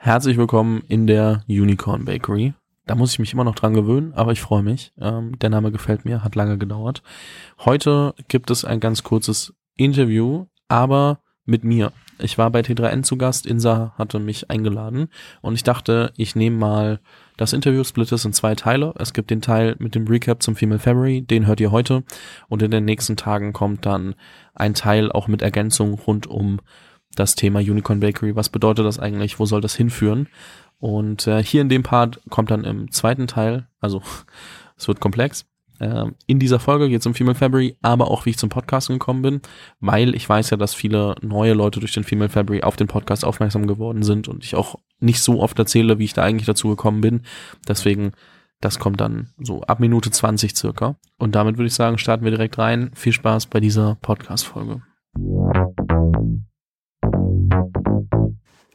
Herzlich willkommen in der Unicorn Bakery. Da muss ich mich immer noch dran gewöhnen, aber ich freue mich. Ähm, der Name gefällt mir, hat lange gedauert. Heute gibt es ein ganz kurzes Interview, aber mit mir. Ich war bei T3N zu Gast, Insa hatte mich eingeladen und ich dachte, ich nehme mal das Interview, split es in zwei Teile. Es gibt den Teil mit dem Recap zum Female February, den hört ihr heute und in den nächsten Tagen kommt dann ein Teil auch mit Ergänzung rund um das Thema Unicorn Bakery. Was bedeutet das eigentlich? Wo soll das hinführen? Und äh, hier in dem Part kommt dann im zweiten Teil, also es wird komplex. Äh, in dieser Folge geht es um Female February, aber auch wie ich zum Podcast gekommen bin, weil ich weiß ja, dass viele neue Leute durch den Female February auf den Podcast aufmerksam geworden sind und ich auch nicht so oft erzähle, wie ich da eigentlich dazu gekommen bin. Deswegen, das kommt dann so ab Minute 20 circa. Und damit würde ich sagen, starten wir direkt rein. Viel Spaß bei dieser Podcast-Folge.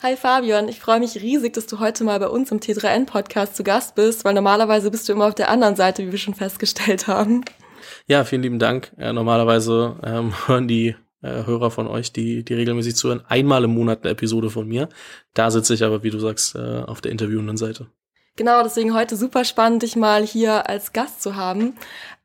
Hi Fabian, ich freue mich riesig, dass du heute mal bei uns im T3N-Podcast zu Gast bist, weil normalerweise bist du immer auf der anderen Seite, wie wir schon festgestellt haben. Ja, vielen lieben Dank. Ja, normalerweise ähm, hören die äh, Hörer von euch, die, die regelmäßig zuhören, einmal im Monat eine Episode von mir. Da sitze ich aber, wie du sagst, äh, auf der interviewenden Seite. Genau, deswegen heute super spannend, dich mal hier als Gast zu haben.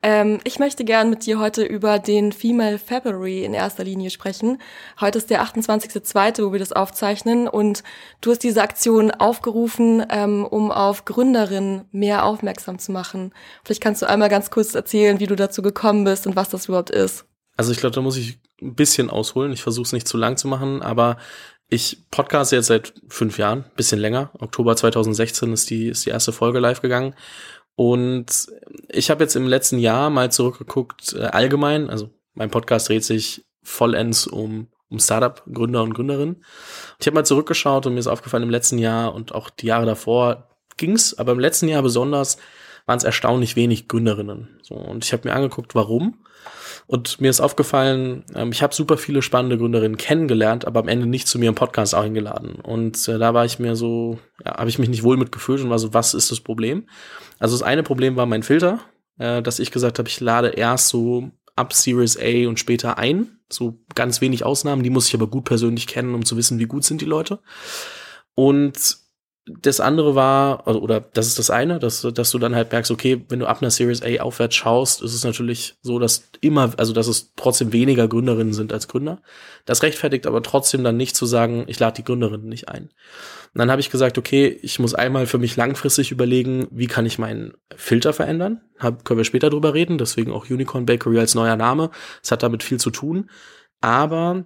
Ähm, ich möchte gern mit dir heute über den Female February in erster Linie sprechen. Heute ist der 28.02., wo wir das aufzeichnen und du hast diese Aktion aufgerufen, ähm, um auf Gründerinnen mehr aufmerksam zu machen. Vielleicht kannst du einmal ganz kurz erzählen, wie du dazu gekommen bist und was das überhaupt ist. Also ich glaube, da muss ich ein bisschen ausholen. Ich versuche es nicht zu lang zu machen, aber ich podcaste jetzt seit fünf Jahren, bisschen länger. Oktober 2016 ist die, ist die erste Folge live gegangen. Und ich habe jetzt im letzten Jahr mal zurückgeguckt, äh, allgemein, also mein Podcast dreht sich vollends um, um Startup-Gründer und Gründerinnen. Ich habe mal zurückgeschaut und mir ist aufgefallen, im letzten Jahr und auch die Jahre davor ging's, aber im letzten Jahr besonders waren es erstaunlich wenig Gründerinnen. So, und ich habe mir angeguckt, warum. Und mir ist aufgefallen, ähm, ich habe super viele spannende Gründerinnen kennengelernt, aber am Ende nicht zu mir im Podcast eingeladen. Und äh, da war ich mir so, ja, habe ich mich nicht wohl mitgefühlt und war so, was ist das Problem? Also das eine Problem war mein Filter, äh, dass ich gesagt habe, ich lade erst so ab Series A und später ein. So ganz wenig Ausnahmen, die muss ich aber gut persönlich kennen, um zu wissen, wie gut sind die Leute. Und das andere war, also, oder das ist das eine, dass, dass du dann halt merkst, okay, wenn du ab einer Series A aufwärts schaust, ist es natürlich so, dass immer, also dass es trotzdem weniger Gründerinnen sind als Gründer. Das rechtfertigt aber trotzdem dann nicht zu sagen, ich lade die Gründerinnen nicht ein. Und dann habe ich gesagt, okay, ich muss einmal für mich langfristig überlegen, wie kann ich meinen Filter verändern. Hab, können wir später drüber reden, deswegen auch Unicorn Bakery als neuer Name. Es hat damit viel zu tun. Aber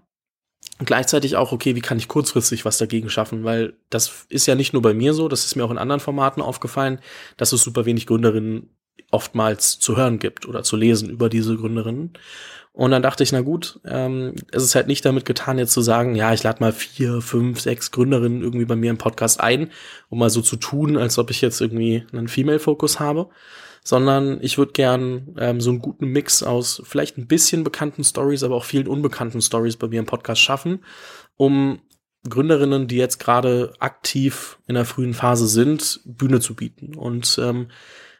gleichzeitig auch, okay, wie kann ich kurzfristig was dagegen schaffen? Weil das ist ja nicht nur bei mir so, das ist mir auch in anderen Formaten aufgefallen, dass es super wenig Gründerinnen oftmals zu hören gibt oder zu lesen über diese Gründerinnen. Und dann dachte ich, na gut, ähm, es ist halt nicht damit getan, jetzt zu sagen, ja, ich lade mal vier, fünf, sechs Gründerinnen irgendwie bei mir im Podcast ein, um mal so zu tun, als ob ich jetzt irgendwie einen Female-Fokus habe, sondern ich würde gern ähm, so einen guten Mix aus vielleicht ein bisschen bekannten Stories, aber auch vielen unbekannten Stories bei mir im Podcast schaffen, um Gründerinnen, die jetzt gerade aktiv in der frühen Phase sind, Bühne zu bieten und ähm,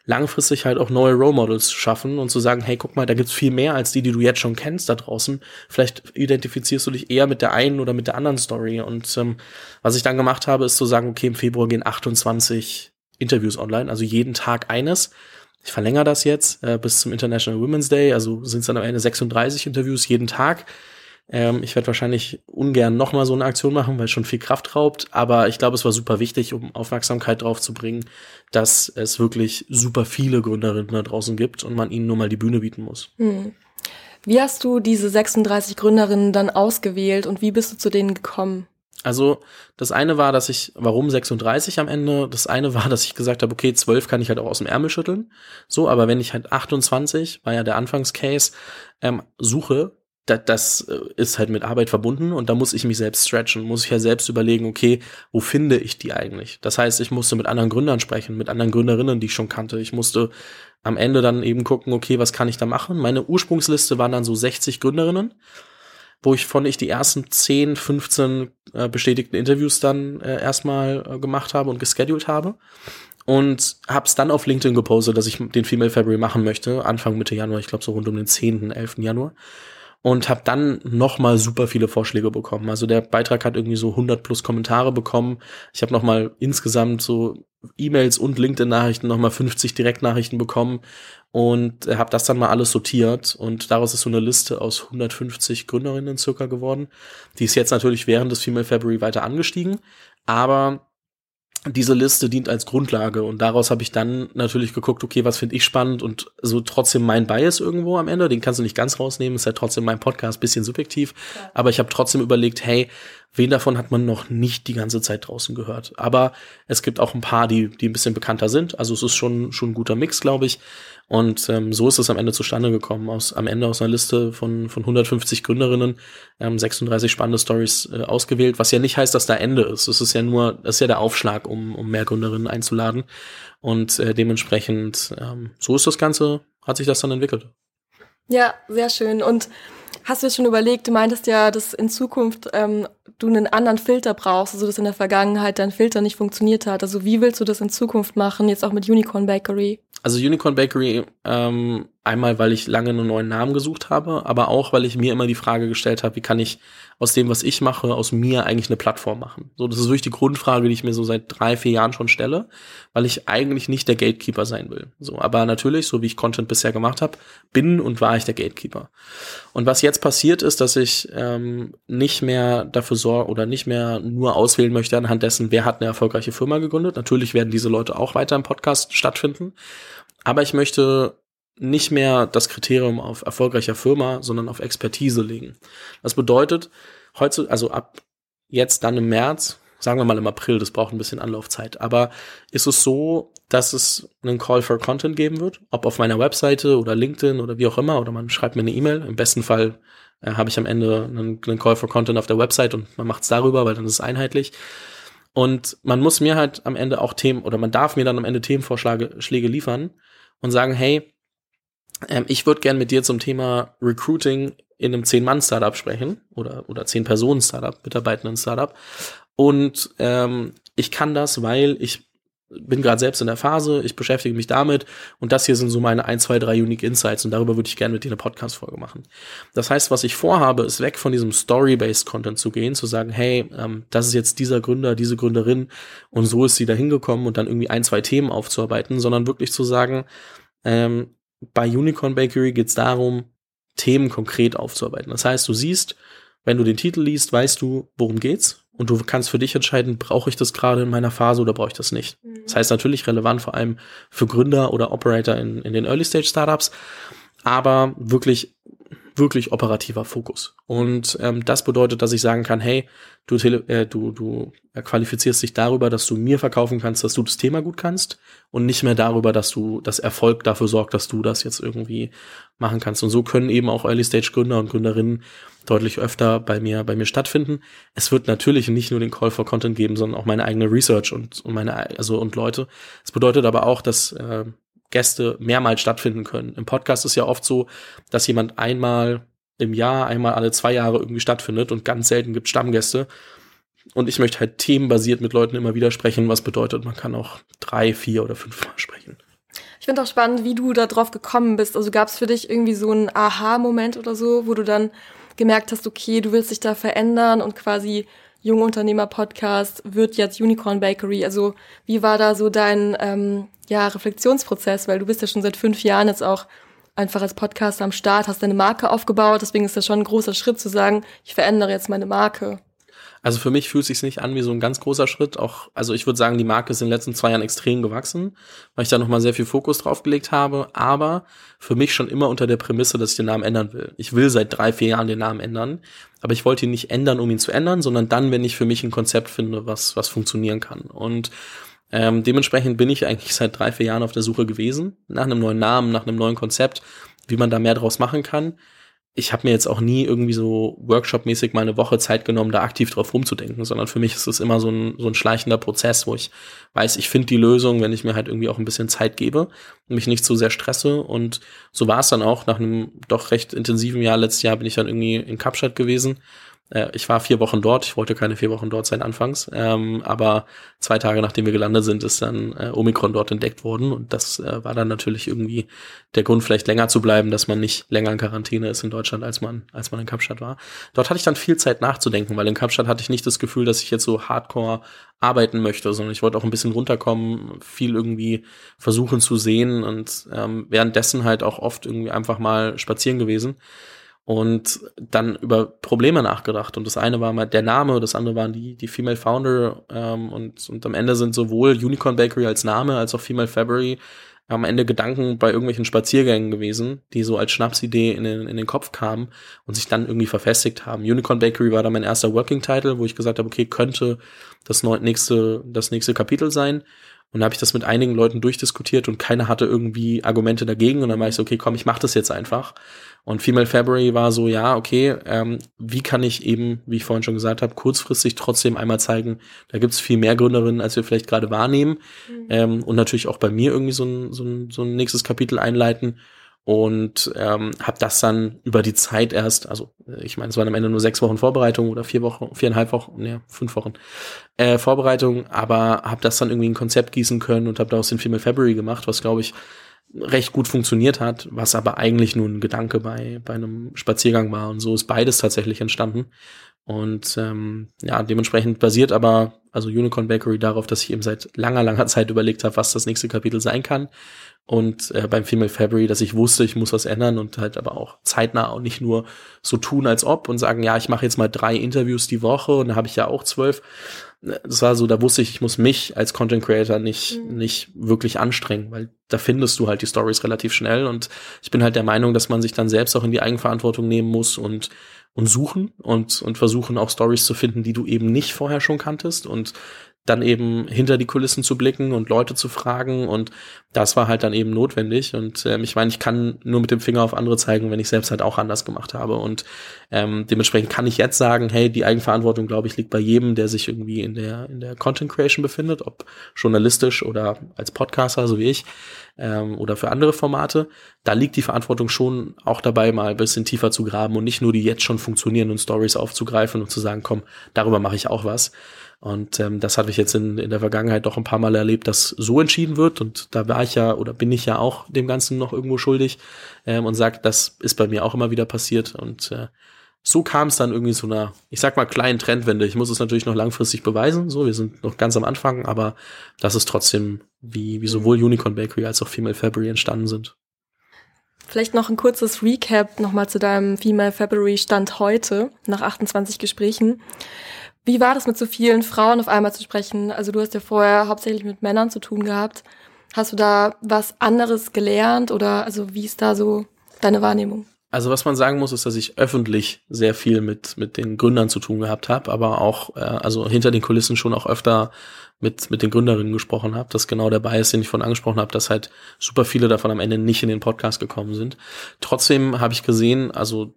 langfristig halt auch neue Role Models zu schaffen und zu sagen, hey, guck mal, da gibt's viel mehr als die, die du jetzt schon kennst da draußen. Vielleicht identifizierst du dich eher mit der einen oder mit der anderen Story. Und ähm, was ich dann gemacht habe, ist zu sagen, okay, im Februar gehen 28 Interviews online, also jeden Tag eines. Ich verlängere das jetzt äh, bis zum International Women's Day, also sind es dann am Ende 36 Interviews jeden Tag. Ähm, ich werde wahrscheinlich ungern nochmal so eine Aktion machen, weil es schon viel Kraft raubt, aber ich glaube, es war super wichtig, um Aufmerksamkeit drauf zu bringen, dass es wirklich super viele Gründerinnen da draußen gibt und man ihnen nur mal die Bühne bieten muss. Hm. Wie hast du diese 36 Gründerinnen dann ausgewählt und wie bist du zu denen gekommen? Also das eine war, dass ich, warum 36 am Ende? Das eine war, dass ich gesagt habe, okay, 12 kann ich halt auch aus dem Ärmel schütteln. So, aber wenn ich halt 28, war ja der Anfangscase, ähm, suche, das, das äh, ist halt mit Arbeit verbunden und da muss ich mich selbst stretchen, muss ich ja selbst überlegen, okay, wo finde ich die eigentlich? Das heißt, ich musste mit anderen Gründern sprechen, mit anderen Gründerinnen, die ich schon kannte. Ich musste am Ende dann eben gucken, okay, was kann ich da machen? Meine Ursprungsliste waren dann so 60 Gründerinnen wo ich von ich die ersten 10, 15 äh, bestätigten Interviews dann äh, erstmal äh, gemacht habe und gescheduled habe. Und habe es dann auf LinkedIn gepostet, dass ich den Female February machen möchte, Anfang Mitte Januar, ich glaube so rund um den 10., 11. Januar. und habe dann noch mal super viele Vorschläge bekommen. Also der Beitrag hat irgendwie so 100 plus Kommentare bekommen. Ich habe noch mal insgesamt so E-Mails und LinkedIn-Nachrichten noch mal 50 Direktnachrichten bekommen und habe das dann mal alles sortiert und daraus ist so eine Liste aus 150 Gründerinnen circa geworden. Die ist jetzt natürlich während des Female February weiter angestiegen, aber diese Liste dient als Grundlage und daraus habe ich dann natürlich geguckt, okay, was finde ich spannend und so trotzdem mein Bias irgendwo am Ende, den kannst du nicht ganz rausnehmen, ist halt trotzdem mein Podcast, bisschen subjektiv, ja. aber ich habe trotzdem überlegt, hey, wen davon hat man noch nicht die ganze Zeit draußen gehört? Aber es gibt auch ein paar, die die ein bisschen bekannter sind, also es ist schon schon ein guter Mix, glaube ich. Und ähm, so ist es am Ende zustande gekommen. Aus, am Ende aus einer Liste von, von 150 Gründerinnen, ähm, 36 spannende Stories äh, ausgewählt, was ja nicht heißt, dass da Ende ist. Es ist ja nur, das ist ja der Aufschlag, um, um mehr Gründerinnen einzuladen. Und äh, dementsprechend, ähm, so ist das Ganze, hat sich das dann entwickelt. Ja, sehr schön. Und Hast du jetzt schon überlegt, du meintest ja, dass in Zukunft ähm, du einen anderen Filter brauchst, also dass in der Vergangenheit dein Filter nicht funktioniert hat. Also wie willst du das in Zukunft machen, jetzt auch mit Unicorn Bakery? Also Unicorn Bakery, ähm, einmal, weil ich lange einen neuen Namen gesucht habe, aber auch, weil ich mir immer die Frage gestellt habe, wie kann ich aus dem, was ich mache, aus mir eigentlich eine Plattform machen. So, das ist wirklich die Grundfrage, die ich mir so seit drei, vier Jahren schon stelle, weil ich eigentlich nicht der Gatekeeper sein will. So, aber natürlich, so wie ich Content bisher gemacht habe, bin und war ich der Gatekeeper. Und was jetzt passiert ist, dass ich ähm, nicht mehr dafür sorge oder nicht mehr nur auswählen möchte anhand dessen, wer hat eine erfolgreiche Firma gegründet. Natürlich werden diese Leute auch weiter im Podcast stattfinden. Aber ich möchte nicht mehr das Kriterium auf erfolgreicher Firma, sondern auf Expertise legen. Das bedeutet, heute, also ab jetzt dann im März, sagen wir mal im April, das braucht ein bisschen Anlaufzeit, aber ist es so, dass es einen Call for Content geben wird, ob auf meiner Webseite oder LinkedIn oder wie auch immer, oder man schreibt mir eine E-Mail. Im besten Fall äh, habe ich am Ende einen, einen, Call for Content auf der Website und man macht es darüber, weil dann ist es einheitlich. Und man muss mir halt am Ende auch Themen, oder man darf mir dann am Ende Themenvorschläge Schläge liefern und sagen, hey, ähm, ich würde gern mit dir zum Thema Recruiting in einem Zehn-Mann-Startup sprechen oder, oder Zehn-Personen-Startup, Mitarbeitenden-Startup. Und ähm, ich kann das, weil ich bin gerade selbst in der Phase, ich beschäftige mich damit und das hier sind so meine ein, zwei, drei Unique Insights und darüber würde ich gerne mit dir eine Podcast-Folge machen. Das heißt, was ich vorhabe, ist weg von diesem Story-based Content zu gehen, zu sagen, hey, ähm, das ist jetzt dieser Gründer, diese Gründerin und so ist sie da hingekommen und dann irgendwie ein, zwei Themen aufzuarbeiten, sondern wirklich zu sagen, ähm, bei Unicorn Bakery geht es darum, Themen konkret aufzuarbeiten. Das heißt, du siehst, wenn du den Titel liest, weißt du, worum geht's und du kannst für dich entscheiden, brauche ich das gerade in meiner Phase oder brauche ich das nicht. Mhm. Das heißt natürlich relevant vor allem für Gründer oder Operator in, in den Early Stage Startups, aber wirklich wirklich operativer Fokus. Und ähm, das bedeutet, dass ich sagen kann, hey, du, äh, du, du qualifizierst dich darüber, dass du mir verkaufen kannst, dass du das Thema gut kannst und nicht mehr darüber, dass du das Erfolg dafür sorgt, dass du das jetzt irgendwie machen kannst. Und so können eben auch Early-Stage-Gründer und Gründerinnen deutlich öfter bei mir, bei mir stattfinden. Es wird natürlich nicht nur den Call for Content geben, sondern auch meine eigene Research und, und meine, also und Leute. Es bedeutet aber auch, dass äh, Gäste mehrmals stattfinden können. Im Podcast ist ja oft so, dass jemand einmal im Jahr, einmal alle zwei Jahre irgendwie stattfindet und ganz selten gibt Stammgäste. Und ich möchte halt themenbasiert mit Leuten immer wieder sprechen, was bedeutet, man kann auch drei, vier oder fünf Mal sprechen. Ich finde auch spannend, wie du da drauf gekommen bist. Also gab es für dich irgendwie so einen Aha-Moment oder so, wo du dann gemerkt hast, okay, du willst dich da verändern und quasi Junge Unternehmer Podcast wird jetzt Unicorn Bakery. Also wie war da so dein ähm, ja, Reflexionsprozess? Weil du bist ja schon seit fünf Jahren jetzt auch einfach als Podcaster am Start, hast deine Marke aufgebaut. Deswegen ist das schon ein großer Schritt zu sagen, ich verändere jetzt meine Marke. Also für mich fühlt es sich nicht an wie so ein ganz großer Schritt. Auch, also ich würde sagen, die Marke ist in den letzten zwei Jahren extrem gewachsen, weil ich da nochmal sehr viel Fokus drauf gelegt habe. Aber für mich schon immer unter der Prämisse, dass ich den Namen ändern will. Ich will seit drei, vier Jahren den Namen ändern. Aber ich wollte ihn nicht ändern, um ihn zu ändern, sondern dann, wenn ich für mich ein Konzept finde, was, was funktionieren kann. Und ähm, dementsprechend bin ich eigentlich seit drei, vier Jahren auf der Suche gewesen, nach einem neuen Namen, nach einem neuen Konzept, wie man da mehr draus machen kann ich habe mir jetzt auch nie irgendwie so Workshop-mäßig mal eine Woche Zeit genommen, da aktiv drauf rumzudenken, sondern für mich ist es immer so ein, so ein schleichender Prozess, wo ich weiß, ich finde die Lösung, wenn ich mir halt irgendwie auch ein bisschen Zeit gebe und mich nicht zu sehr stresse. Und so war es dann auch. Nach einem doch recht intensiven Jahr, letztes Jahr bin ich dann irgendwie in Kapstadt gewesen Äh, ich war vier Wochen dort, ich wollte keine vier Wochen dort sein anfangs, ähm, aber zwei Tage nachdem wir gelandet sind, ist dann äh, Omikron dort entdeckt worden. Und das äh, war dann natürlich irgendwie der Grund, vielleicht länger zu bleiben, dass man nicht länger in Quarantäne ist in Deutschland, als man, als man in Kapstadt war. Dort hatte ich dann viel Zeit nachzudenken, weil in Kapstadt hatte ich nicht das Gefühl, dass ich jetzt so hardcore arbeiten möchte, sondern ich wollte auch ein bisschen runterkommen, viel irgendwie versuchen zu sehen und ähm, währenddessen halt auch oft irgendwie einfach mal spazieren gewesen und dann über Probleme nachgedacht. Und das eine war mal der Name, das andere waren die, die Female Founder ähm, und, und am Ende sind sowohl Unicorn Bakery als Name als auch Female February am Ende Gedanken bei irgendwelchen Spaziergängen gewesen, die so als Schnapsidee in den, in den Kopf kamen und sich dann irgendwie verfestigt haben. Unicorn Bakery war dann mein erster Working Title, wo ich gesagt habe, okay, könnte das nächste, das nächste Kapitel sein. Und da habe ich das mit einigen Leuten durchdiskutiert und keiner hatte irgendwie Argumente dagegen. Und dann war ich so, okay, komm, ich mach das jetzt einfach. Und Female February war so, ja, okay, ähm, wie kann ich eben, wie ich vorhin schon gesagt habe, kurzfristig trotzdem einmal zeigen, da gibt's viel mehr Gründerinnen, als wir vielleicht gerade wahrnehmen. Mhm. Ähm, und natürlich auch bei mir irgendwie so ein, so, ein, so ein nächstes Kapitel einleiten und ähm, habe das dann über die Zeit erst, also äh, ich meine, es waren am Ende nur sechs Wochen Vorbereitung oder vier Wochen, viereinhalb Wochen, ne, fünf Wochen äh, Vorbereitung, aber habe das dann irgendwie ein Konzept gießen können und habe daraus den Female February gemacht, was glaube ich recht gut funktioniert hat, was aber eigentlich nur ein Gedanke bei bei einem Spaziergang war. Und so ist beides tatsächlich entstanden. Und ähm, ja dementsprechend basiert aber also Unicorn Bakery darauf, dass ich eben seit langer langer Zeit überlegt habe, was das nächste Kapitel sein kann und äh, beim Female February, dass ich wusste, ich muss was ändern und halt aber auch zeitnah und nicht nur so tun als ob und sagen, ja, ich mache jetzt mal drei Interviews die Woche und da habe ich ja auch zwölf. Das war so, da wusste ich, ich muss mich als Content Creator nicht mhm. nicht wirklich anstrengen, weil da findest du halt die Stories relativ schnell und ich bin halt der Meinung, dass man sich dann selbst auch in die Eigenverantwortung nehmen muss und und suchen und und versuchen auch Stories zu finden, die du eben nicht vorher schon kanntest und dann eben hinter die Kulissen zu blicken und Leute zu fragen und das war halt dann eben notwendig und ähm, ich meine, ich kann nur mit dem Finger auf andere zeigen, wenn ich selbst halt auch anders gemacht habe und ähm, dementsprechend kann ich jetzt sagen, hey, die Eigenverantwortung, glaube ich, liegt bei jedem, der sich irgendwie in der in der Content Creation befindet, ob journalistisch oder als Podcaster, so wie ich ähm, oder für andere Formate. Da liegt die Verantwortung schon auch dabei, mal ein bisschen tiefer zu graben und nicht nur die jetzt schon funktionierenden Stories aufzugreifen und zu sagen, komm, darüber mache ich auch was. Und ähm, das hatte ich jetzt in, in der Vergangenheit doch ein paar Mal erlebt, dass so entschieden wird. Und da war ich ja oder bin ich ja auch dem Ganzen noch irgendwo schuldig ähm, und sagt, das ist bei mir auch immer wieder passiert. Und äh, so kam es dann irgendwie zu einer, ich sag mal, kleinen Trendwende. Ich muss es natürlich noch langfristig beweisen. So, wir sind noch ganz am Anfang, aber das ist trotzdem, wie, wie sowohl Unicorn Bakery als auch Female February entstanden sind. Vielleicht noch ein kurzes Recap nochmal zu deinem Female February Stand heute, nach 28 Gesprächen. Wie war das mit so vielen Frauen auf einmal zu sprechen? Also du hast ja vorher hauptsächlich mit Männern zu tun gehabt. Hast du da was anderes gelernt oder also wie ist da so deine Wahrnehmung? Also was man sagen muss, ist, dass ich öffentlich sehr viel mit mit den Gründern zu tun gehabt habe, aber auch äh, also hinter den Kulissen schon auch öfter mit mit den Gründerinnen gesprochen habe. Das genau der Bias, den ich vorhin angesprochen habe, dass halt super viele davon am Ende nicht in den Podcast gekommen sind. Trotzdem habe ich gesehen, also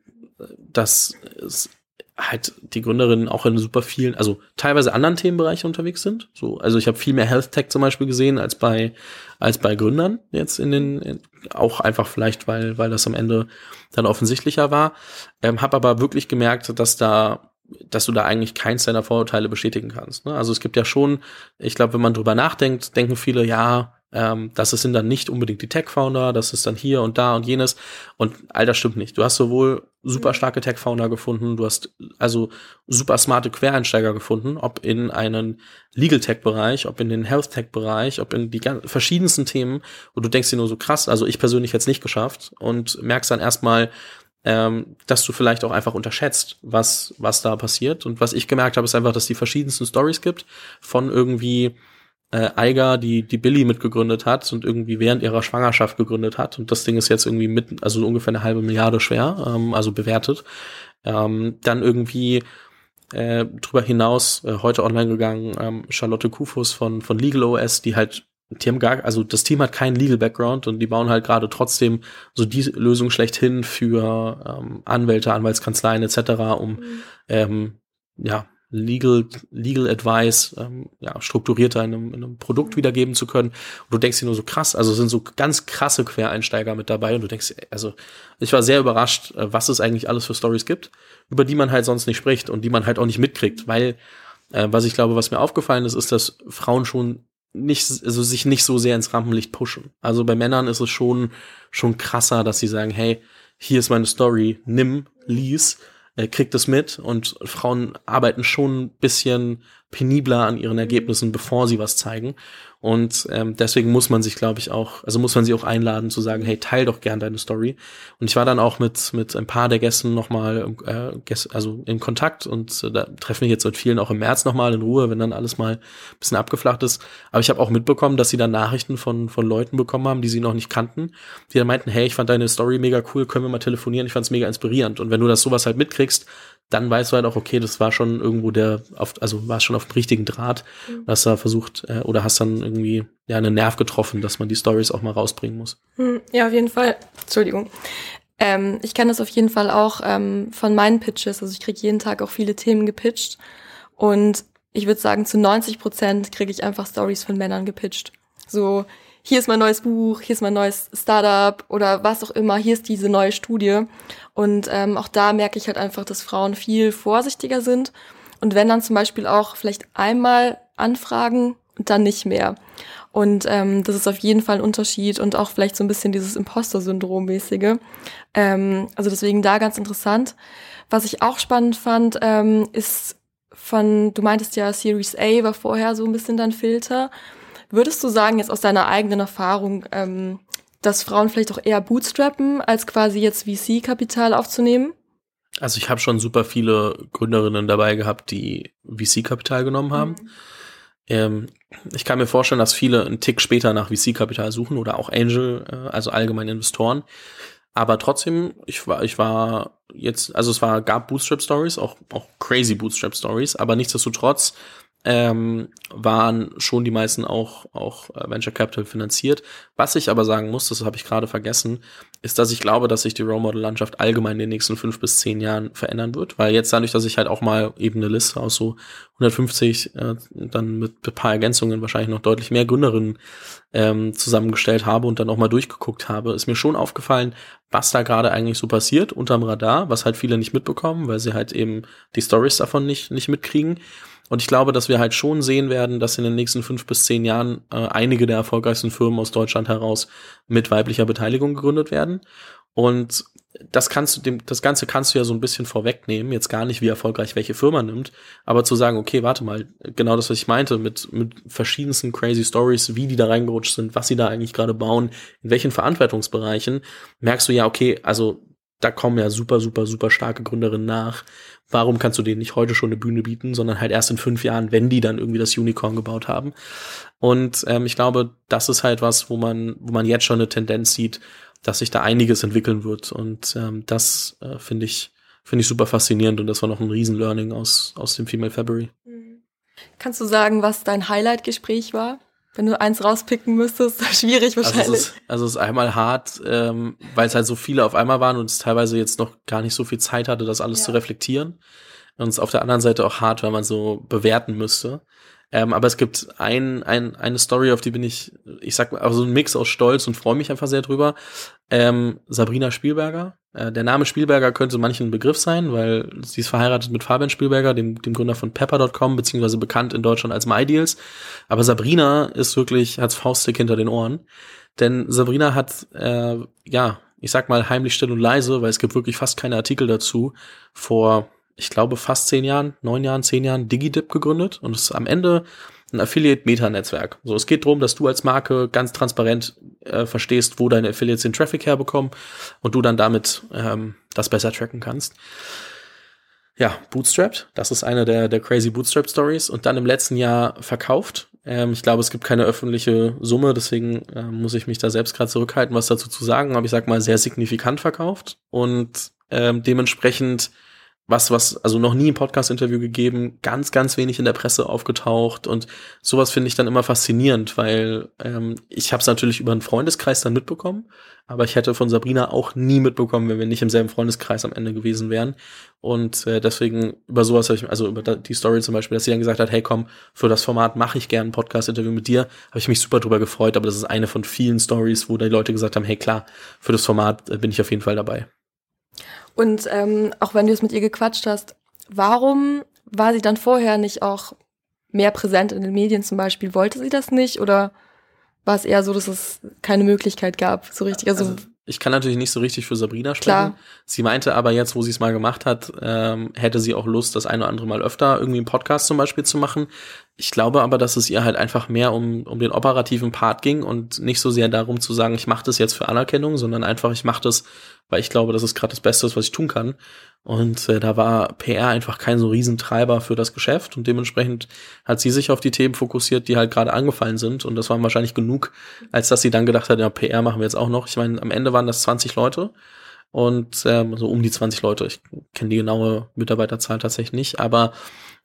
dass es halt die Gründerinnen auch in super vielen, also teilweise anderen Themenbereichen unterwegs sind. So, also ich habe viel mehr Health Tech zum Beispiel gesehen als bei als bei Gründern jetzt in den in, auch einfach vielleicht, weil weil das am Ende dann offensichtlicher war. Ähm, habe aber wirklich gemerkt, dass da dass du da eigentlich keins deiner Vorurteile bestätigen kannst. Ne? Also es gibt ja schon, ich glaube, wenn man drüber nachdenkt, denken viele, ja, ähm, das sind dann nicht unbedingt die Tech-Founder, das ist dann hier und da und jenes. Und all das stimmt nicht. Du hast sowohl super starke Tech-Founder gefunden, du hast also super smarte Quereinsteiger gefunden, ob in einen Legal-Tech-Bereich, ob in den Health-Tech-Bereich, ob in die verschiedensten Themen. Und du denkst dir nur so krass, also ich persönlich hätte es nicht geschafft und merkst dann erstmal, ähm, dass du vielleicht auch einfach unterschätzt, was, was da passiert. Und was ich gemerkt habe, ist einfach, dass die verschiedensten Stories gibt von irgendwie äh, Eiger, die die Billy mitgegründet hat und irgendwie während ihrer Schwangerschaft gegründet hat. Und das Ding ist jetzt irgendwie mit, also ungefähr eine halbe Milliarde schwer, ähm, also bewertet. Ähm, dann irgendwie äh, drüber hinaus äh, heute online gegangen, ähm, Charlotte Kufus von, von Legal OS, die halt, die haben gar, also das Team hat keinen Legal Background und die bauen halt gerade trotzdem so die Lösung schlechthin für ähm, Anwälte, Anwaltskanzleien etc., um mhm. ähm, ja, Legal, Legal Advice ähm, ja, strukturierter in einem, in einem Produkt wiedergeben zu können. Und du denkst dir nur so krass, also sind so ganz krasse Quereinsteiger mit dabei und du denkst, also ich war sehr überrascht, äh, was es eigentlich alles für Stories gibt, über die man halt sonst nicht spricht und die man halt auch nicht mitkriegt, weil äh, was ich glaube, was mir aufgefallen ist, ist, dass Frauen schon nicht, also sich nicht so sehr ins Rampenlicht pushen. Also bei Männern ist es schon, schon krasser, dass sie sagen, hey, hier ist meine Story, nimm, lies äh, kriegt es mit und Frauen arbeiten schon ein bisschen penibler an ihren Ergebnissen, bevor sie was zeigen. Und ähm, deswegen muss man sich, glaube ich, auch, also muss man sie auch einladen zu sagen, hey, teil doch gern deine Story. Und ich war dann auch mit mit ein paar der Gästen nochmal, äh, also in Kontakt und äh, da treffen wir jetzt mit vielen auch im März nochmal in Ruhe, wenn dann alles mal ein bisschen abgeflacht ist. Aber ich habe auch mitbekommen, dass sie dann Nachrichten von von Leuten bekommen haben, die sie noch nicht kannten, die dann meinten, hey, ich fand deine Story mega cool, können wir mal telefonieren? Ich fand es mega inspirierend. Und wenn du das sowas halt mitkriegst, dann weißt du halt auch, okay, das war schon irgendwo der, auf, also war schon auf dem richtigen Draht. Mhm. Hast da versucht äh, oder hast dann irgendwie ja einen Nerv getroffen, dass man die Stories auch mal rausbringen muss. Hm, ja, auf jeden Fall. Entschuldigung. Ähm, ich kenne das auf jeden Fall auch ähm, von meinen Pitches. Also ich kriege jeden Tag auch viele Themen gepitcht und ich würde sagen, zu 90 Prozent kriege ich einfach Stories von Männern gepitcht. So, hier ist mein neues Buch, hier ist mein neues Startup oder was auch immer, hier ist diese neue Studie. Und ähm, auch da merke ich halt einfach, dass Frauen viel vorsichtiger sind. Und wenn dann zum Beispiel auch vielleicht einmal anfragen und dann nicht mehr. Und ähm, das ist auf jeden Fall ein Unterschied und auch vielleicht so ein bisschen dieses Imposter-Syndrom-mäßige. Ähm, also deswegen da ganz interessant. Was ich auch spannend fand, ähm, ist von, du meintest ja, Series A war vorher so ein bisschen dein Filter. Würdest du sagen, jetzt aus deiner eigenen Erfahrung, ähm, dass Frauen vielleicht auch eher bootstrappen, als quasi jetzt VC-Kapital aufzunehmen? Also ich habe schon super viele Gründerinnen dabei gehabt, die VC-Kapital genommen haben. Mhm. Ähm, ich kann mir vorstellen, dass viele einen Tick später nach VC-Kapital suchen oder auch Angel, äh, also allgemeine Investoren. Aber trotzdem, ich war, ich war jetzt, also es war, gab Bootstrap-Stories, auch, auch crazy Bootstrap-Stories, aber nichtsdestotrotz ähm, waren schon die meisten auch, auch äh, Venture Capital finanziert. Was ich aber sagen muss, das habe ich gerade vergessen, ist, dass ich glaube, dass sich die Role Model Landschaft allgemein in den nächsten fünf bis zehn Jahren verändern wird, weil jetzt dadurch, dass ich halt auch mal eben eine Liste aus so 150, äh, dann mit ein paar Ergänzungen wahrscheinlich noch deutlich mehr Gründerinnen ähm, zusammengestellt habe und dann auch mal durchgeguckt habe, ist mir schon aufgefallen, was da gerade eigentlich so passiert unterm Radar, was halt viele nicht mitbekommen, weil sie halt eben die Stories davon nicht, nicht mitkriegen. Und ich glaube, dass wir halt schon sehen werden, dass in den nächsten fünf bis zehn Jahren äh, einige der erfolgreichsten Firmen aus Deutschland heraus mit weiblicher Beteiligung gegründet werden. Und das kannst du dem, das Ganze kannst du ja so ein bisschen vorwegnehmen, jetzt gar nicht, wie erfolgreich welche Firma nimmt, aber zu sagen, okay, warte mal, genau das, was ich meinte, mit, mit verschiedensten crazy Stories, wie die da reingerutscht sind, was sie da eigentlich gerade bauen, in welchen Verantwortungsbereichen, merkst du ja, okay, also da kommen ja super, super, super starke Gründerinnen nach. Warum kannst du denen nicht heute schon eine Bühne bieten, sondern halt erst in fünf Jahren, wenn die dann irgendwie das Unicorn gebaut haben? Und ähm, ich glaube, das ist halt was, wo man, wo man jetzt schon eine Tendenz sieht, dass sich da einiges entwickeln wird. Und ähm, das äh, finde ich, finde ich super faszinierend und das war noch ein Riesen-Learning aus, aus dem Female February. Mhm. Kannst du sagen, was dein Highlight-Gespräch war? Wenn du eins rauspicken müsstest, schwierig wahrscheinlich. Also es ist, also es ist einmal hart, ähm, weil es halt so viele auf einmal waren und es teilweise jetzt noch gar nicht so viel Zeit hatte, das alles ja. zu reflektieren. Und es ist auf der anderen Seite auch hart, weil man so bewerten müsste. Ähm, aber es gibt ein, ein, eine Story, auf die bin ich, ich sag mal, also ein Mix aus Stolz und freue mich einfach sehr drüber. Ähm, Sabrina Spielberger. Äh, der Name Spielberger könnte manchen Begriff sein, weil sie ist verheiratet mit Fabian Spielberger, dem, dem Gründer von Pepper.com, beziehungsweise bekannt in Deutschland als MyDeals. Aber Sabrina ist wirklich, hat's Fauststick hinter den Ohren. Denn Sabrina hat, äh, ja, ich sag mal heimlich still und leise, weil es gibt wirklich fast keine Artikel dazu, vor ich glaube, fast zehn Jahren, neun Jahren, zehn Jahren DigiDip gegründet und es ist am Ende ein Affiliate-Meta-Netzwerk. So, es geht darum, dass du als Marke ganz transparent äh, verstehst, wo deine Affiliates den Traffic herbekommen und du dann damit ähm, das besser tracken kannst. Ja, Bootstrapped, das ist eine der, der crazy Bootstrap Stories und dann im letzten Jahr verkauft. Ähm, ich glaube, es gibt keine öffentliche Summe, deswegen äh, muss ich mich da selbst gerade zurückhalten, was dazu zu sagen, aber ich sag mal sehr signifikant verkauft und ähm, dementsprechend was, was, also noch nie ein Podcast-Interview gegeben, ganz, ganz wenig in der Presse aufgetaucht und sowas finde ich dann immer faszinierend, weil ähm, ich habe es natürlich über einen Freundeskreis dann mitbekommen, aber ich hätte von Sabrina auch nie mitbekommen, wenn wir nicht im selben Freundeskreis am Ende gewesen wären und äh, deswegen über sowas habe ich, also über die Story zum Beispiel, dass sie dann gesagt hat, hey komm, für das Format mache ich gerne ein Podcast-Interview mit dir, habe ich mich super drüber gefreut, aber das ist eine von vielen Stories, wo die Leute gesagt haben, hey klar, für das Format äh, bin ich auf jeden Fall dabei. Und ähm, auch wenn du es mit ihr gequatscht hast, warum war sie dann vorher nicht auch mehr präsent in den Medien zum Beispiel? Wollte sie das nicht oder war es eher so, dass es keine Möglichkeit gab, so richtig? Also, also ich kann natürlich nicht so richtig für Sabrina sprechen. Klar. Sie meinte aber jetzt, wo sie es mal gemacht hat, ähm, hätte sie auch Lust, das eine oder andere Mal öfter irgendwie einen Podcast zum Beispiel zu machen. Ich glaube aber, dass es ihr halt einfach mehr um, um den operativen Part ging und nicht so sehr darum zu sagen, ich mache das jetzt für Anerkennung, sondern einfach, ich mache das, weil ich glaube, dass es gerade das Beste ist, was ich tun kann. Und äh, da war PR einfach kein so Riesentreiber für das Geschäft und dementsprechend hat sie sich auf die Themen fokussiert, die halt gerade angefallen sind und das waren wahrscheinlich genug, als dass sie dann gedacht hat, ja, PR machen wir jetzt auch noch. Ich meine, am Ende waren das 20 Leute und ähm, so um die 20 Leute. Ich kenne die genaue Mitarbeiterzahl tatsächlich nicht, aber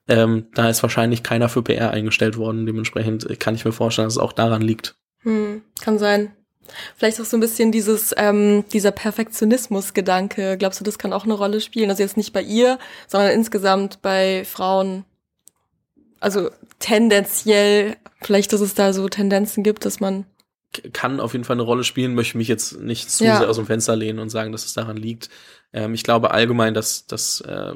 ähm, da ist wahrscheinlich keiner für PR eingestellt worden. Dementsprechend kann ich mir vorstellen, dass es auch daran liegt. Hm, kann sein. Vielleicht auch so ein bisschen dieses, ähm, dieser Perfektionismus-Gedanke. Glaubst du, das kann auch eine Rolle spielen? Also jetzt nicht bei ihr, sondern insgesamt bei Frauen. Also tendenziell, vielleicht, dass es da so Tendenzen gibt, dass man kann auf jeden Fall eine Rolle spielen, möchte mich jetzt nicht zu ja. sehr aus dem Fenster lehnen und sagen, dass es daran liegt. Ähm, ich glaube allgemein, dass, dass äh,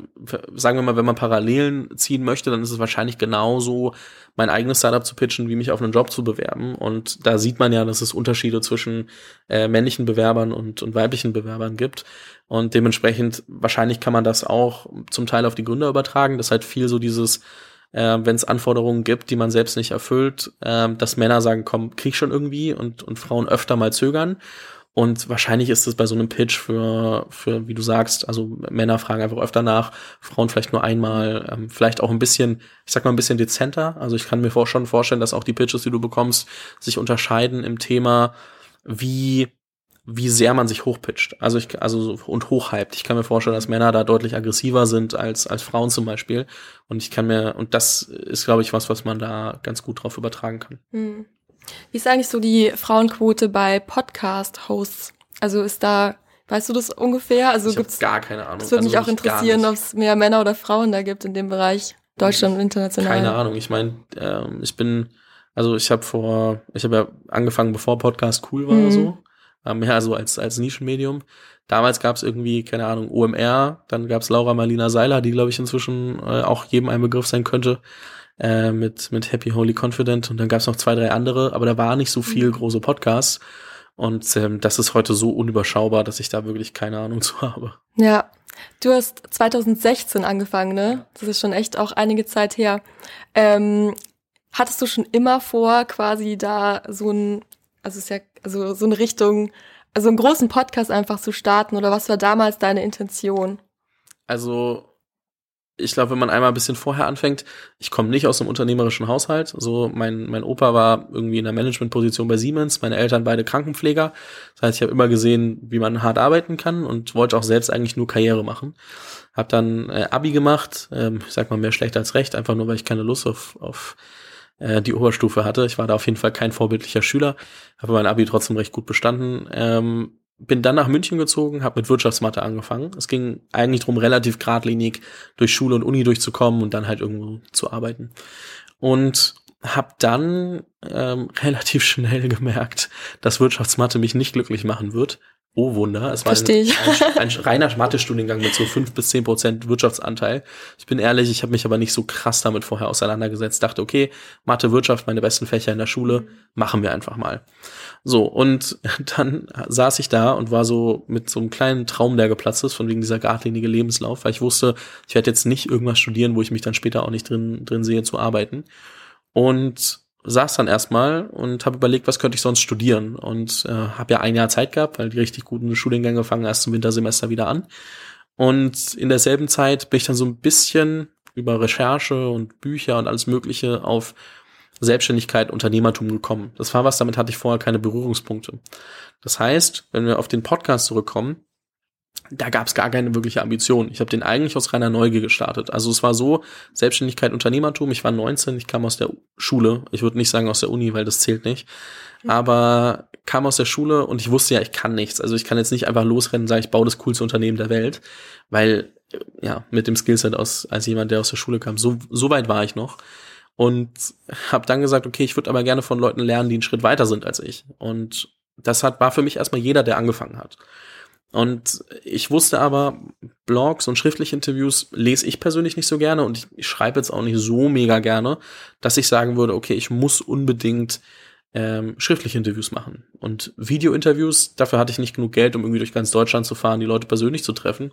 sagen wir mal, wenn man Parallelen ziehen möchte, dann ist es wahrscheinlich genauso, mein eigenes Startup zu pitchen, wie mich auf einen Job zu bewerben. Und da sieht man ja, dass es Unterschiede zwischen äh, männlichen Bewerbern und, und weiblichen Bewerbern gibt. Und dementsprechend, wahrscheinlich kann man das auch zum Teil auf die Gründer übertragen. Das ist halt viel so dieses, äh, wenn es Anforderungen gibt, die man selbst nicht erfüllt, äh, dass Männer sagen, komm, krieg schon irgendwie und, und Frauen öfter mal zögern. Und wahrscheinlich ist es bei so einem Pitch für, für, wie du sagst, also Männer fragen einfach öfter nach, Frauen vielleicht nur einmal, ähm, vielleicht auch ein bisschen, ich sag mal ein bisschen dezenter. Also ich kann mir vor, schon vorstellen, dass auch die Pitches, die du bekommst, sich unterscheiden im Thema, wie wie sehr man sich hochpitcht. Also ich, also und hochhypt. Ich kann mir vorstellen, dass Männer da deutlich aggressiver sind als als Frauen zum Beispiel. Und ich kann mir und das ist, glaube ich, was, was man da ganz gut drauf übertragen kann. Hm. Wie ist eigentlich so die Frauenquote bei Podcast-Hosts? Also ist da, weißt du das ungefähr? Also ich gibt's gar keine Ahnung. Das würde mich also auch interessieren, ob es mehr Männer oder Frauen da gibt in dem Bereich Deutschland und international. Keine Ahnung. Ich meine, ähm, ich bin also ich habe vor, ich habe ja angefangen, bevor Podcast cool war mhm. so mehr so als, als Nischenmedium. Damals gab es irgendwie, keine Ahnung, OMR, dann gab es Laura Marlina Seiler, die, glaube ich, inzwischen äh, auch jedem ein Begriff sein könnte, äh, mit, mit Happy Holy Confident. Und dann gab es noch zwei, drei andere, aber da war nicht so viel mhm. große Podcasts. Und ähm, das ist heute so unüberschaubar, dass ich da wirklich keine Ahnung zu habe. Ja, du hast 2016 angefangen, ne? Das ist schon echt auch einige Zeit her. Ähm, hattest du schon immer vor, quasi da so ein also ist ja also so eine Richtung, also einen großen Podcast einfach zu starten oder was war damals deine Intention? Also ich glaube, wenn man einmal ein bisschen vorher anfängt, ich komme nicht aus einem unternehmerischen Haushalt. So, mein, mein Opa war irgendwie in der Managementposition bei Siemens, meine Eltern beide Krankenpfleger. Das heißt, ich habe immer gesehen, wie man hart arbeiten kann und wollte auch selbst eigentlich nur Karriere machen. Hab dann äh, Abi gemacht, ähm, ich sag mal mehr schlecht als recht, einfach nur, weil ich keine Lust auf, auf äh, die Oberstufe hatte. Ich war da auf jeden Fall kein vorbildlicher Schüler, habe mein Abi trotzdem recht gut bestanden. Ähm, bin dann nach München gezogen, habe mit Wirtschaftsmathe angefangen. Es ging eigentlich darum, relativ geradlinig durch Schule und Uni durchzukommen und dann halt irgendwo zu arbeiten. Und habe dann ähm, relativ schnell gemerkt, dass Wirtschaftsmathe mich nicht glücklich machen wird, Oh Wunder, es war ein, ein, ein, reiner Mathe-Studiengang mit so fünf bis zehn Prozent Wirtschaftsanteil. Ich bin ehrlich, ich habe mich aber nicht so krass damit vorher auseinandergesetzt. Dachte, okay, Mathe, Wirtschaft, meine besten Fächer in der Schule, machen wir einfach mal. So, und dann saß ich da und war so mit so einem kleinen Traum, der geplatzt ist, von wegen dieser geradlinige Lebenslauf, weil ich wusste, ich werde jetzt nicht irgendwas studieren, wo ich mich dann später auch nicht drin, drin sehe zu arbeiten. Und saß dann erstmal und habe überlegt, was könnte ich sonst studieren und äh, habe ja ein Jahr Zeit gehabt, weil die richtig guten Studiengänge fangen erst zum Wintersemester wieder an. Und in derselben Zeit bin ich dann so ein bisschen über Recherche und Bücher und alles Mögliche auf Selbstständigkeit, Unternehmertum gekommen. Das war was, damit hatte ich vorher keine Berührungspunkte. Das heißt, wenn wir auf den Podcast zurückkommen, da gab es gar keine wirkliche Ambition. Ich habe den eigentlich aus reiner Neugier gestartet. Also es war so, Selbstständigkeit, Unternehmertum, ich war 19, ich kam aus der Schule. Ich würde nicht sagen aus der Uni, weil das zählt nicht. Mhm. Aber kam aus der Schule und ich wusste ja, ich kann nichts. Also ich kann jetzt nicht einfach losrennen und sagen, ich baue das coolste Unternehmen der Welt, weil ja, mit dem Skillset aus als jemand, der aus der Schule kam, so, so weit war ich noch und habe dann gesagt, okay, ich würde aber gerne von Leuten lernen, die einen Schritt weiter sind als ich. Und das hat war für mich erstmal jeder, der angefangen hat. Und ich wusste aber, Blogs und schriftliche Interviews lese ich persönlich nicht so gerne und ich, schreibe jetzt auch nicht so mega gerne, dass ich sagen würde, okay, ich muss unbedingt ähm, schriftliche Interviews machen. Und Video-Interviews, dafür hatte ich nicht genug Geld, um irgendwie durch ganz Deutschland zu fahren, die Leute persönlich zu treffen.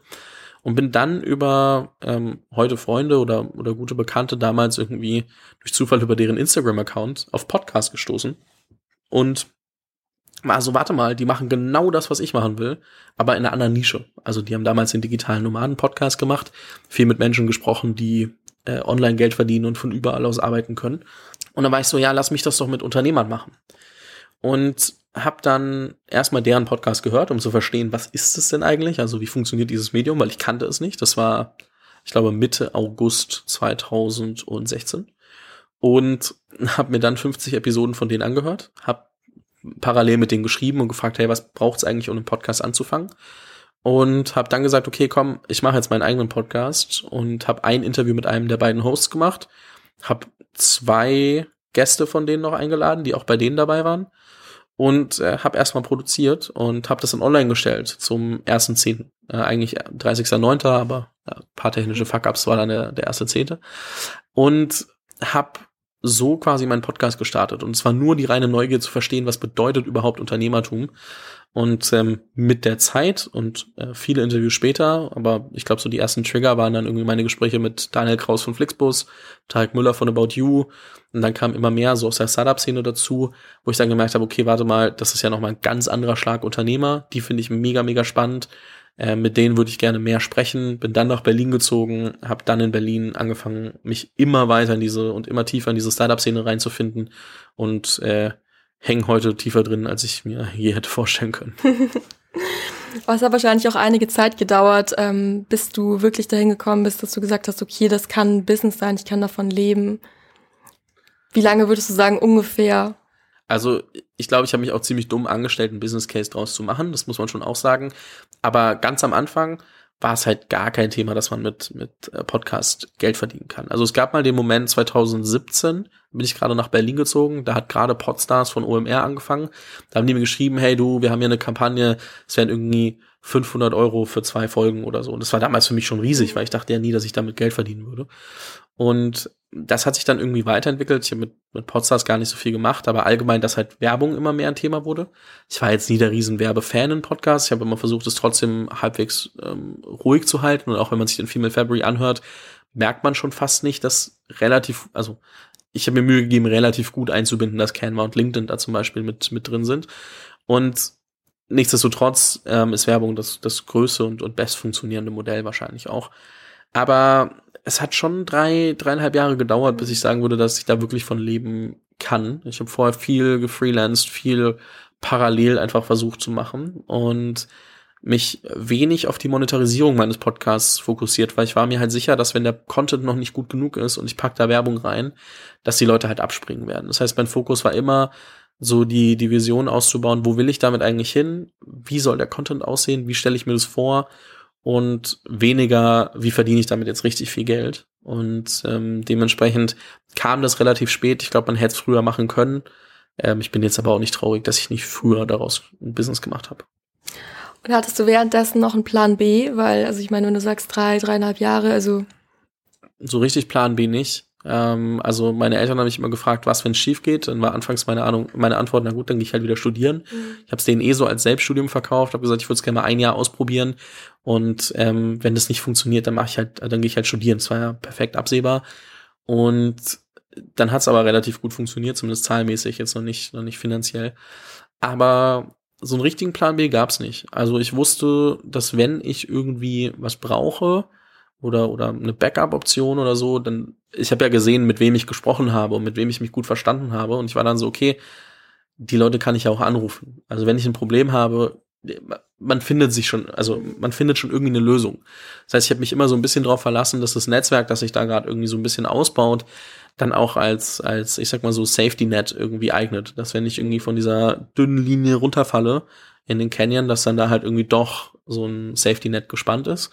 Und bin dann über ähm, heute Freunde oder, oder gute Bekannte damals irgendwie durch Zufall über deren Instagram-Account auf Podcast gestoßen. Und also warte mal, die machen genau das, was ich machen will, aber in einer anderen Nische. Also die haben damals den digitalen Nomaden-Podcast gemacht, viel mit Menschen gesprochen, die äh, online Geld verdienen und von überall aus arbeiten können. Und dann war ich so, ja, lass mich das doch mit Unternehmern machen. Und habe dann erstmal deren Podcast gehört, um zu verstehen, was ist es denn eigentlich? Also wie funktioniert dieses Medium, weil ich kannte es nicht. Das war, ich glaube, Mitte August 2016 und habe mir dann 50 Episoden von denen angehört, habe parallel mit denen geschrieben und gefragt, hey, was braucht's eigentlich, um einen Podcast anzufangen? Und habe dann gesagt, okay, komm, ich mache jetzt meinen eigenen Podcast und habe ein Interview mit einem der beiden Hosts gemacht, habe zwei Gäste von denen noch eingeladen, die auch bei denen dabei waren und äh, habe erstmal produziert und habe das dann online gestellt zum 1.10. Äh, eigentlich 30.09., aber ja, paar technische Fuck-Ups war dann der, der erste Zehnte. Und habe so quasi meinen Podcast gestartet. Und es war nur die reine Neugier zu verstehen, was bedeutet überhaupt Unternehmertum. Und ähm, mit der Zeit und äh, viele Interviews später, aber ich glaube, so die ersten Trigger waren dann irgendwie meine Gespräche mit Daniel Kraus von Flixbus, Tarek Müller von About You. Und dann kam immer mehr so aus der Startup-Szene dazu, wo ich dann gemerkt habe, okay, warte mal, das ist ja nochmal ein ganz anderer Schlag Unternehmer. Die finde ich mega, mega spannend. Äh, mit denen würde ich gerne mehr sprechen. Bin dann nach Berlin gezogen, habe dann in Berlin angefangen, mich immer weiter in diese und immer tiefer in diese Startup-Szene reinzufinden und äh, hängen heute tiefer drin, als ich mir je hätte vorstellen können. es hat wahrscheinlich auch einige Zeit gedauert, ähm, bis du wirklich dahin gekommen bist, dass du gesagt hast, okay, das kann ein Business sein, ich kann davon leben. Wie lange würdest du sagen ungefähr? Also ich glaube, ich habe mich auch ziemlich dumm angestellt, einen Business Case draus zu machen. Das muss man schon auch sagen. Aber ganz am Anfang war es halt gar kein Thema, dass man mit, mit äh, Podcast Geld verdienen kann. Also es gab mal den Moment 2017, bin ich gerade nach Berlin gezogen, da hat gerade Podstars von OMR angefangen. Da haben die mir geschrieben, hey du, wir haben hier eine Kampagne, es werden irgendwie 500 Euro für zwei Folgen oder so. Und das war damals für mich schon riesig, weil ich dachte ja nie, dass ich damit Geld verdienen würde. Und das hat sich dann irgendwie weiterentwickelt. Ich habe mit, mit Podstars gar nicht so viel gemacht, aber allgemein, dass halt Werbung immer mehr ein Thema wurde. Ich war jetzt nie der riesen Werbefan in Podcasts. Ich habe immer versucht, es trotzdem halbwegs ähm, ruhig zu halten. Und auch wenn man sich den Female February anhört, merkt man schon fast nicht, dass relativ, also ich habe mir Mühe gegeben, relativ gut einzubinden, dass Canva und LinkedIn da zum Beispiel mit, mit drin sind. Und nichtsdestotrotz ähm, ist Werbung das, das größte und, und best funktionierende Modell wahrscheinlich auch. Aber es hat schon drei, dreieinhalb Jahre gedauert, bis ich sagen würde, dass ich da wirklich von leben kann. Ich habe vorher viel gefreelanced, viel parallel einfach versucht zu machen und mich wenig auf die Monetarisierung meines Podcasts fokussiert, weil ich war mir halt sicher, dass wenn der Content noch nicht gut genug ist und ich pack da Werbung rein, dass die Leute halt abspringen werden. Das heißt, mein Fokus war immer so die, die Vision auszubauen, wo will ich damit eigentlich hin? Wie soll der Content aussehen? Wie stelle ich mir das vor? Und weniger, wie verdiene ich damit jetzt richtig viel Geld. Und ähm, dementsprechend kam das relativ spät. Ich glaube, man hätte es früher machen können. Ähm, ich bin jetzt aber auch nicht traurig, dass ich nicht früher daraus ein Business gemacht habe. Und hattest du währenddessen noch einen Plan B? Weil, also ich meine, wenn du sagst drei, dreieinhalb Jahre, also. So richtig Plan B nicht. Ähm, also meine Eltern haben mich immer gefragt, was, wenn es schief geht. Dann war anfangs meine, Ahnung, meine Antwort, na gut, dann gehe ich halt wieder studieren. Mhm. Ich habe es denen eh so als Selbststudium verkauft, habe gesagt, ich würde es gerne mal ein Jahr ausprobieren. Und ähm, wenn das nicht funktioniert, dann mache ich halt, dann gehe ich halt studieren. Das war ja perfekt absehbar. Und dann hat es aber relativ gut funktioniert, zumindest zahlmäßig, jetzt noch nicht, noch nicht finanziell. Aber so einen richtigen Plan B gab's nicht. Also ich wusste, dass wenn ich irgendwie was brauche, oder, oder eine Backup-Option oder so, dann, ich habe ja gesehen, mit wem ich gesprochen habe und mit wem ich mich gut verstanden habe. Und ich war dann so, okay, die Leute kann ich ja auch anrufen. Also wenn ich ein Problem habe, man findet sich schon, also man findet schon irgendwie eine Lösung. Das heißt, ich habe mich immer so ein bisschen darauf verlassen, dass das Netzwerk, das sich da gerade irgendwie so ein bisschen ausbaut, dann auch als, als, ich sag mal so, Safety Net irgendwie eignet. Dass wenn ich irgendwie von dieser dünnen Linie runterfalle in den Canyon, dass dann da halt irgendwie doch so ein Safety Net gespannt ist.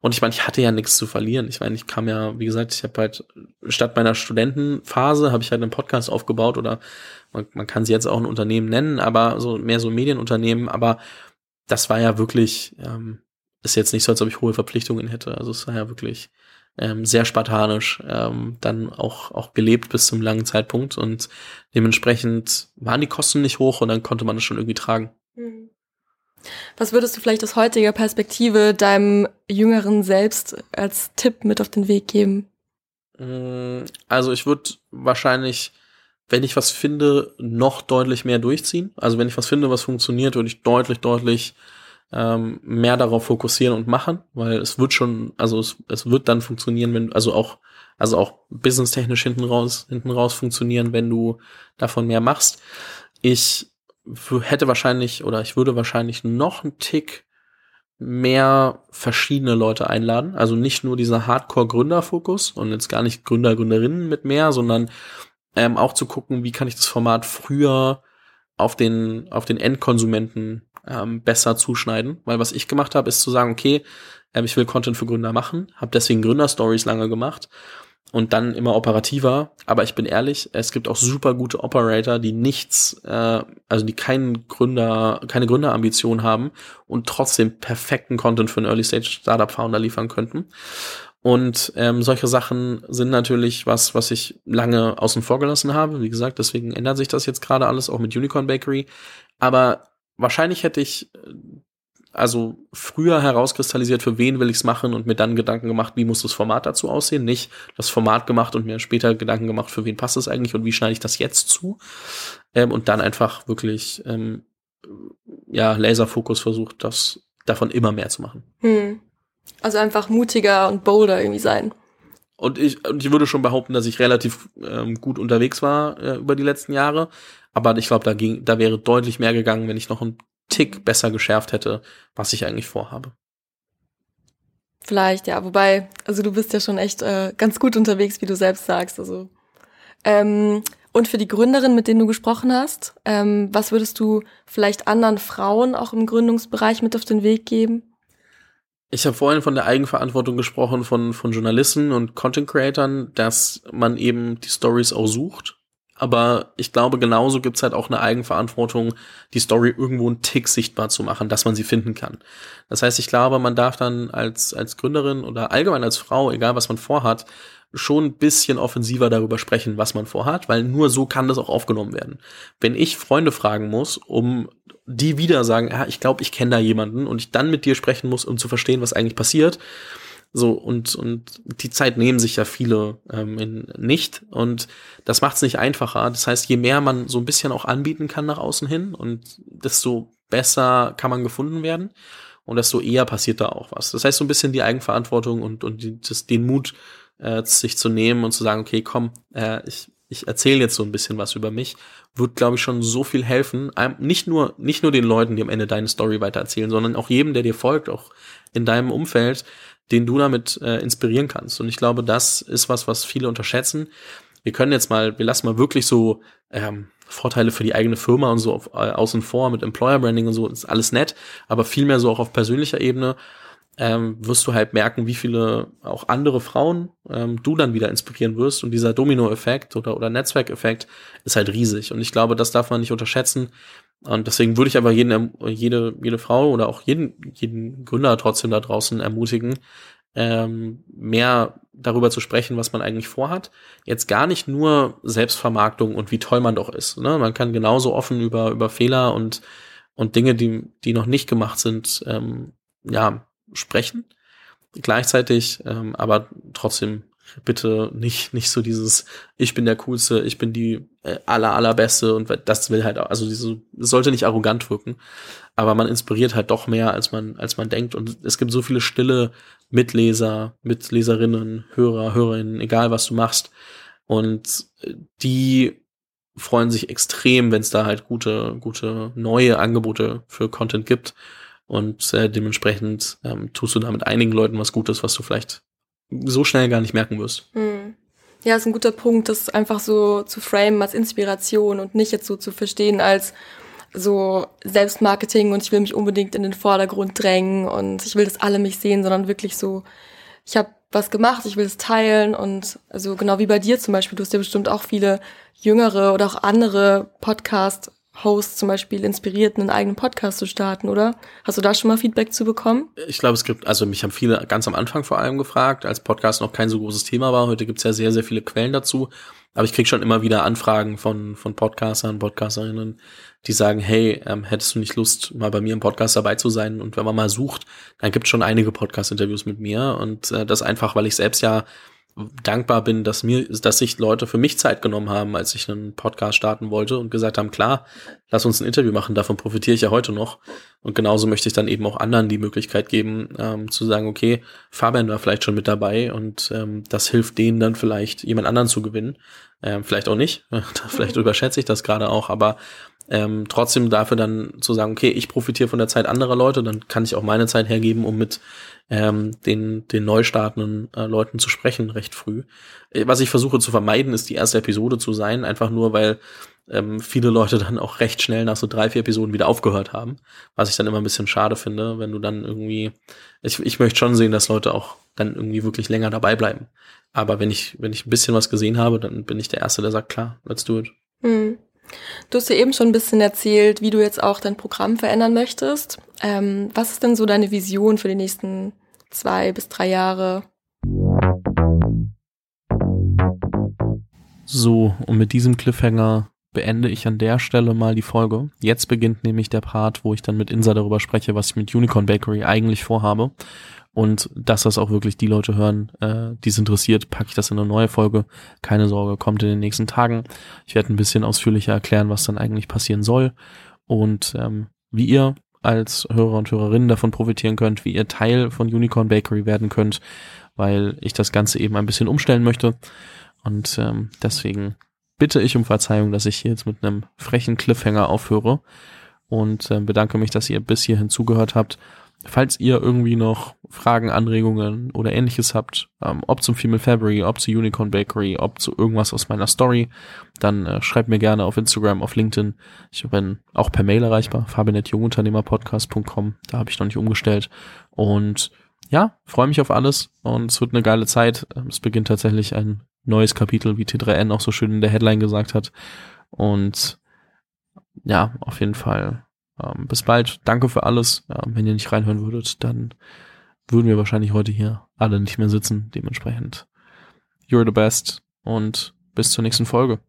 Und ich meine, ich hatte ja nichts zu verlieren. Ich meine, ich kam ja, wie gesagt, ich habe halt statt meiner Studentenphase habe ich halt einen Podcast aufgebaut oder man, man kann sie jetzt auch ein Unternehmen nennen, aber so mehr so Medienunternehmen. Aber das war ja wirklich, ähm, ist jetzt nicht so, als ob ich hohe Verpflichtungen hätte. Also es war ja wirklich ähm, sehr spartanisch ähm, dann auch, auch gelebt bis zum langen Zeitpunkt und dementsprechend waren die Kosten nicht hoch und dann konnte man es schon irgendwie tragen. Mhm. Was würdest du vielleicht aus heutiger Perspektive deinem jüngeren Selbst als Tipp mit auf den Weg geben? Mm, also ich würde wahrscheinlich, wenn ich was finde, noch deutlich mehr durchziehen. Also wenn ich was finde, was funktioniert, würde ich deutlich, deutlich ähm, mehr darauf fokussieren und machen, weil es wird schon, also es, es wird dann funktionieren, wenn, also auch, also auch businesstechnisch hinten raus, hinten raus funktionieren, wenn du davon mehr machst. Ich hätte wahrscheinlich oder ich würde wahrscheinlich noch einen Tick mehr verschiedene Leute einladen. Also nicht nur dieser Hardcore-Gründerfokus und jetzt gar nicht Gründer, Gründerinnen mit mehr, sondern ähm, auch zu gucken, wie kann ich das Format früher auf den, auf den Endkonsumenten ähm, besser zuschneiden. Weil was ich gemacht habe, ist zu sagen, okay, ähm, ich will Content für Gründer machen, habe deswegen Gründerstories lange gemacht und dann immer operativer. Aber ich bin ehrlich, es gibt auch super gute Operator, die nichts, äh, also die keinen Gründer, keine Gründerambition haben und trotzdem perfekten Content für einen Early Stage Startup Founder liefern könnten. Und ähm, solche Sachen sind natürlich was, was ich lange außen vor gelassen habe. Wie gesagt, deswegen ändert sich das jetzt gerade alles, auch mit Unicorn Bakery. Aber wahrscheinlich hätte ich also früher herauskristallisiert, für wen will ich es machen und mir dann Gedanken gemacht, wie muss das Format dazu aussehen. Nicht das Format gemacht und mir später Gedanken gemacht, für wen passt es eigentlich und wie schneide ich das jetzt zu. Ähm, und dann einfach wirklich ähm, ja Laserfokus versucht, das davon immer mehr zu machen. Hm. Also einfach mutiger und bolder irgendwie sein. Und ich, und ich würde schon behaupten, dass ich relativ ähm, gut unterwegs war äh, über die letzten Jahre. Aber ich glaube, da ging, da wäre deutlich mehr gegangen, wenn ich noch einen Tick besser geschärft hätte, was ich eigentlich vorhabe. Vielleicht, ja. Wobei, also du bist ja schon echt äh, ganz gut unterwegs, wie du selbst sagst. Also ähm, und für die Gründerin, mit denen du gesprochen hast, ähm, was würdest du vielleicht anderen Frauen auch im Gründungsbereich mit auf den Weg geben? Ich habe vorhin von der Eigenverantwortung gesprochen von, von Journalisten und Content Creatern, dass man eben die Stories auch sucht aber ich glaube, genauso gibt's halt auch eine Eigenverantwortung, die Story irgendwo einen Tick sichtbar zu machen, dass man sie finden kann. Das heißt, ich glaube, man darf dann als, als Gründerin oder allgemein als Frau, egal was man vorhat, schon ein bisschen offensiver darüber sprechen, was man vorhat, weil nur so kann das auch aufgenommen werden. Wenn ich Freunde fragen muss, um die wieder sagen, ja, ich glaube, ich kenne da jemanden und ich dann mit dir sprechen muss, um zu verstehen, was eigentlich passiert, so, und, und die Zeit nehmen sich ja viele ähm, in, nicht. Und das macht es nicht einfacher. Das heißt, je mehr man so ein bisschen auch anbieten kann nach außen hin und desto besser kann man gefunden werden. Und desto eher passiert da auch was. Das heißt, so ein bisschen die Eigenverantwortung und, und die, das, den Mut, äh, sich zu nehmen und zu sagen, okay, komm, äh, ich, ich erzähle jetzt so ein bisschen was über mich, wird, glaube ich, schon so viel helfen. Nicht nur, nicht nur den Leuten, die am Ende deine Story weitererzählen, sondern auch jedem, der dir folgt, auch in deinem Umfeld, den du damit äh, inspirieren kannst. Und ich glaube, das ist was, was viele unterschätzen. Wir können jetzt mal, wir lassen mal wirklich so ähm, Vorteile für die eigene Firma und so auf, äh, außen vor mit Employer Branding und so, ist alles nett, aber vielmehr so auch auf persönlicher Ebene ähm, wirst du halt merken, wie viele auch andere Frauen ähm, du dann wieder inspirieren wirst. Und dieser Domino-Effekt oder, oder Netzwerkeffekt ist halt riesig. Und ich glaube, das darf man nicht unterschätzen. Und deswegen würde ich aber jeden, jede, jede Frau oder auch jeden, jeden Gründer trotzdem da draußen ermutigen, ähm, mehr darüber zu sprechen, was man eigentlich vorhat. Jetzt gar nicht nur Selbstvermarktung und wie toll man doch ist. Ne? Man kann genauso offen über, über Fehler und, und Dinge, die, die noch nicht gemacht sind, ähm, ja, sprechen. Gleichzeitig, ähm, aber trotzdem bitte nicht, nicht so dieses, ich bin der Coolste, ich bin die äh, aller, allerbeste und das will halt, also diese, es sollte nicht arrogant wirken, aber man inspiriert halt doch mehr, als man, als man denkt und es gibt so viele stille Mitleser, Mitleserinnen, Hörer, Hörerinnen, egal was du machst und die freuen sich extrem, wenn es da halt gute, gute neue Angebote für Content gibt. Und äh, dementsprechend ähm, tust du da mit einigen Leuten was Gutes, was du vielleicht so schnell gar nicht merken wirst. Hm. Ja, ist ein guter Punkt, das einfach so zu framen als Inspiration und nicht jetzt so zu verstehen als so Selbstmarketing und ich will mich unbedingt in den Vordergrund drängen und ich will, dass alle mich sehen, sondern wirklich so, ich habe was gemacht, ich will es teilen und also genau wie bei dir zum Beispiel, du hast ja bestimmt auch viele jüngere oder auch andere Podcast Hosts zum Beispiel inspiriert, einen eigenen Podcast zu starten, oder? Hast du da schon mal Feedback zu bekommen? Ich glaube, es gibt, also mich haben viele ganz am Anfang vor allem gefragt, als Podcast noch kein so großes Thema war. Heute gibt es ja sehr, sehr viele Quellen dazu. Aber ich krieg schon immer wieder Anfragen von, von Podcastern, Podcasterinnen, die sagen, hey, ähm, hättest du nicht Lust, mal bei mir im Podcast dabei zu sein? Und wenn man mal sucht, dann gibt es schon einige Podcast-Interviews mit mir. Und äh, das einfach, weil ich selbst ja dankbar bin, dass mir, dass sich Leute für mich Zeit genommen haben, als ich einen Podcast starten wollte und gesagt haben, klar, lass uns ein Interview machen, davon profitiere ich ja heute noch. Und genauso möchte ich dann eben auch anderen die Möglichkeit geben, ähm, zu sagen, okay, Fabian war vielleicht schon mit dabei und ähm, das hilft denen dann vielleicht, jemand anderen zu gewinnen. Ähm, vielleicht auch nicht, vielleicht überschätze ich das gerade auch, aber ähm, trotzdem dafür dann zu sagen, okay, ich profitiere von der Zeit anderer Leute, dann kann ich auch meine Zeit hergeben, um mit ähm, den, den neu startenden äh, Leuten zu sprechen, recht früh. Äh, was ich versuche zu vermeiden, ist die erste Episode zu sein, einfach nur, weil ähm, viele Leute dann auch recht schnell nach so drei, vier Episoden wieder aufgehört haben. Was ich dann immer ein bisschen schade finde, wenn du dann irgendwie, ich, ich möchte schon sehen, dass Leute auch dann irgendwie wirklich länger dabei bleiben. Aber wenn ich, wenn ich ein bisschen was gesehen habe, dann bin ich der Erste, der sagt, klar, let's do it. Hm. Du hast ja eben schon ein bisschen erzählt, wie du jetzt auch dein Programm verändern möchtest. Ähm, was ist denn so deine Vision für die nächsten zwei bis drei Jahre? So, und mit diesem Cliffhanger beende ich an der Stelle mal die Folge. Jetzt beginnt nämlich der Part, wo ich dann mit Insa darüber spreche, was ich mit Unicorn Bakery eigentlich vorhabe. Und dass das auch wirklich die Leute hören, äh, die es interessiert, packe ich das in eine neue Folge. Keine Sorge, kommt in den nächsten Tagen. Ich werde ein bisschen ausführlicher erklären, was dann eigentlich passieren soll. Und ähm, wie ihr als Hörer und Hörerinnen davon profitieren könnt, wie ihr Teil von Unicorn Bakery werden könnt, weil ich das Ganze eben ein bisschen umstellen möchte. Und ähm, deswegen bitte ich um Verzeihung, dass ich hier jetzt mit einem frechen Cliffhanger aufhöre und äh, bedanke mich, dass ihr bis hierhin zugehört habt. Falls ihr irgendwie noch Fragen, Anregungen oder ähnliches habt, ähm, ob zum Female Fabry, ob zu Unicorn Bakery, ob zu irgendwas aus meiner Story, dann äh, schreibt mir gerne auf Instagram, auf LinkedIn. Ich bin auch per Mail erreichbar, fabianetjungunternehmerpodcast.com, da habe ich noch nicht umgestellt. Und ja, freue mich auf alles und es wird eine geile Zeit. Ähm, es beginnt tatsächlich ein neues Kapitel, wie T3N auch so schön in der Headline gesagt hat. Und ja, auf jeden Fall ähm, bis bald. Danke für alles. Ähm, wenn ihr nicht reinhören würdet, dann würden wir wahrscheinlich heute hier alle nicht mehr sitzen. Dementsprechend, you're the best und bis zur nächsten Folge.